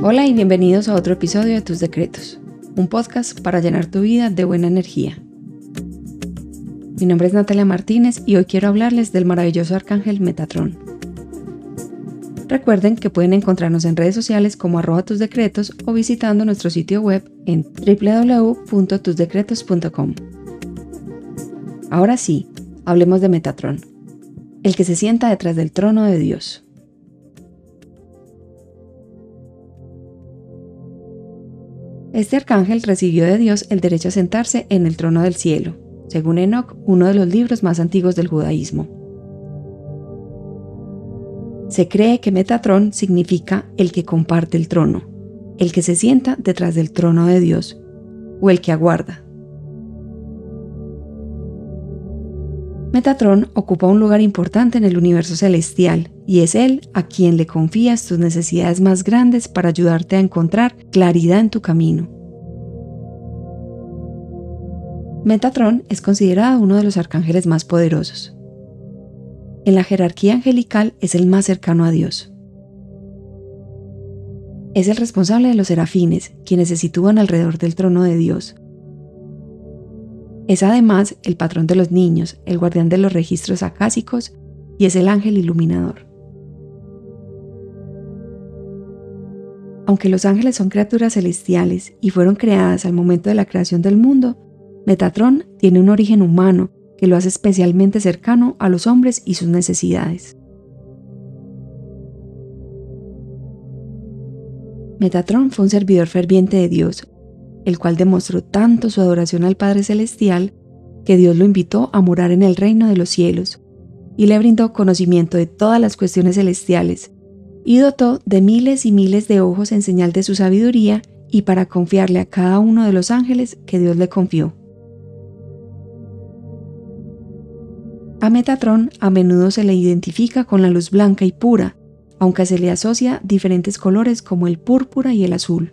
Hola y bienvenidos a otro episodio de Tus Decretos, un podcast para llenar tu vida de buena energía. Mi nombre es Natalia Martínez y hoy quiero hablarles del maravilloso arcángel Metatron. Recuerden que pueden encontrarnos en redes sociales como arroba tus decretos o visitando nuestro sitio web en www.tusdecretos.com. Ahora sí, hablemos de Metatron, el que se sienta detrás del trono de Dios. Este arcángel recibió de Dios el derecho a sentarse en el trono del cielo, según Enoch, uno de los libros más antiguos del judaísmo. Se cree que Metatron significa el que comparte el trono, el que se sienta detrás del trono de Dios, o el que aguarda. Metatron ocupa un lugar importante en el universo celestial y es él a quien le confías tus necesidades más grandes para ayudarte a encontrar claridad en tu camino. Metatron es considerado uno de los arcángeles más poderosos. En la jerarquía angelical es el más cercano a Dios. Es el responsable de los serafines, quienes se sitúan alrededor del trono de Dios, es además el patrón de los niños, el guardián de los registros acásicos y es el ángel iluminador. Aunque los ángeles son criaturas celestiales y fueron creadas al momento de la creación del mundo, Metatron tiene un origen humano que lo hace especialmente cercano a los hombres y sus necesidades. Metatron fue un servidor ferviente de Dios, el cual demostró tanto su adoración al Padre Celestial que Dios lo invitó a morar en el reino de los cielos y le brindó conocimiento de todas las cuestiones celestiales y dotó de miles y miles de ojos en señal de su sabiduría y para confiarle a cada uno de los ángeles que Dios le confió. A Metatron a menudo se le identifica con la luz blanca y pura, aunque se le asocia diferentes colores como el púrpura y el azul.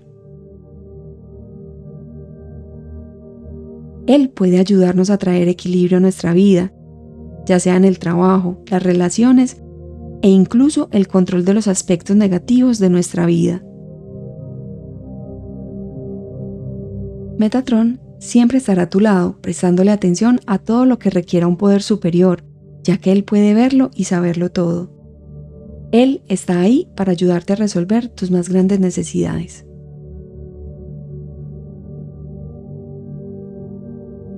Él puede ayudarnos a traer equilibrio a nuestra vida, ya sea en el trabajo, las relaciones e incluso el control de los aspectos negativos de nuestra vida. Metatron siempre estará a tu lado, prestándole atención a todo lo que requiera un poder superior, ya que Él puede verlo y saberlo todo. Él está ahí para ayudarte a resolver tus más grandes necesidades.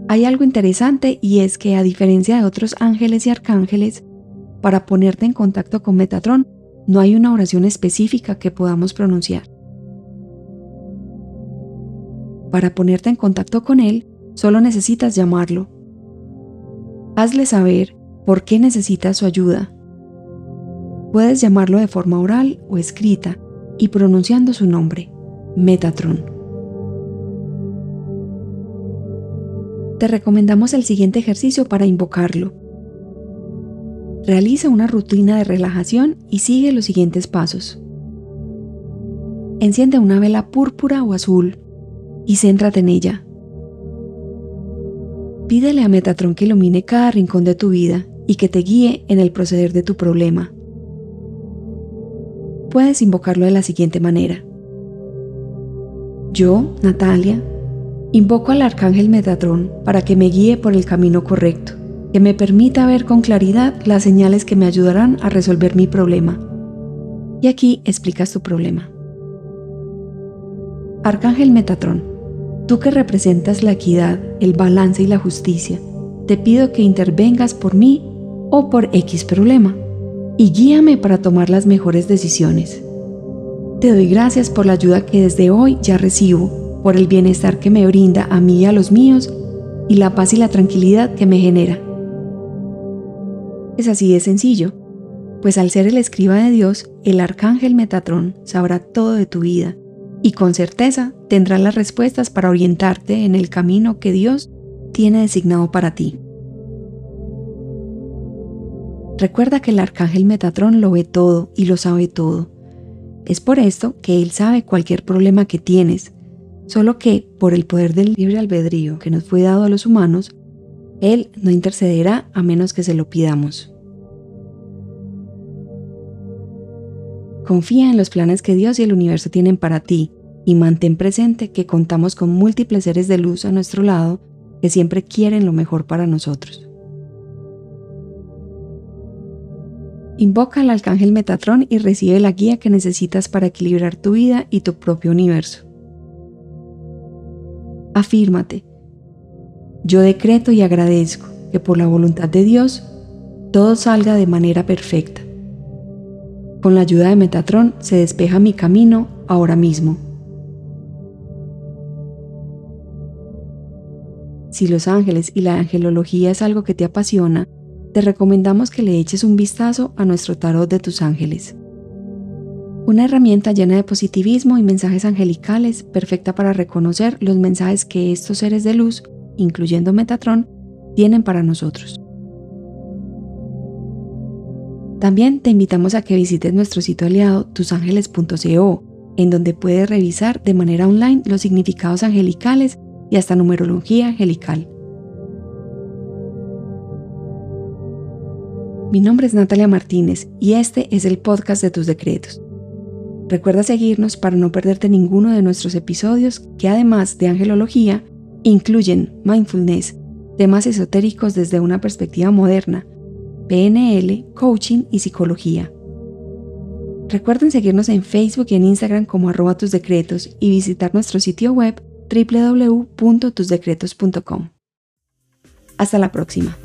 Hay algo interesante y es que a diferencia de otros ángeles y arcángeles, para ponerte en contacto con Metatron no hay una oración específica que podamos pronunciar. Para ponerte en contacto con él, solo necesitas llamarlo. Hazle saber por qué necesitas su ayuda. Puedes llamarlo de forma oral o escrita y pronunciando su nombre, Metatron. Te recomendamos el siguiente ejercicio para invocarlo. Realiza una rutina de relajación y sigue los siguientes pasos. Enciende una vela púrpura o azul y céntrate en ella. Pídele a Metatron que ilumine cada rincón de tu vida y que te guíe en el proceder de tu problema. Puedes invocarlo de la siguiente manera. Yo, Natalia, Invoco al arcángel Metatron para que me guíe por el camino correcto, que me permita ver con claridad las señales que me ayudarán a resolver mi problema. Y aquí explicas tu problema. Arcángel Metatron, tú que representas la equidad, el balance y la justicia, te pido que intervengas por mí o por X problema y guíame para tomar las mejores decisiones. Te doy gracias por la ayuda que desde hoy ya recibo por el bienestar que me brinda a mí y a los míos y la paz y la tranquilidad que me genera. Es así de sencillo, pues al ser el escriba de Dios, el arcángel Metatrón sabrá todo de tu vida y con certeza tendrá las respuestas para orientarte en el camino que Dios tiene designado para ti. Recuerda que el arcángel Metatrón lo ve todo y lo sabe todo. Es por esto que él sabe cualquier problema que tienes, Solo que, por el poder del libre albedrío que nos fue dado a los humanos, Él no intercederá a menos que se lo pidamos. Confía en los planes que Dios y el universo tienen para ti y mantén presente que contamos con múltiples seres de luz a nuestro lado que siempre quieren lo mejor para nosotros. Invoca al arcángel Metatrón y recibe la guía que necesitas para equilibrar tu vida y tu propio universo. Afírmate. Yo decreto y agradezco que por la voluntad de Dios todo salga de manera perfecta. Con la ayuda de Metatrón se despeja mi camino ahora mismo. Si los ángeles y la angelología es algo que te apasiona, te recomendamos que le eches un vistazo a nuestro tarot de tus ángeles. Una herramienta llena de positivismo y mensajes angelicales, perfecta para reconocer los mensajes que estos seres de luz, incluyendo Metatron, tienen para nosotros. También te invitamos a que visites nuestro sitio aliado tusangeles.co, en donde puedes revisar de manera online los significados angelicales y hasta numerología angelical. Mi nombre es Natalia Martínez y este es el podcast de tus decretos. Recuerda seguirnos para no perderte ninguno de nuestros episodios que además de angelología incluyen mindfulness, temas esotéricos desde una perspectiva moderna, PNL, coaching y psicología. Recuerden seguirnos en Facebook y en Instagram como arroba tus decretos y visitar nuestro sitio web www.tusdecretos.com. Hasta la próxima.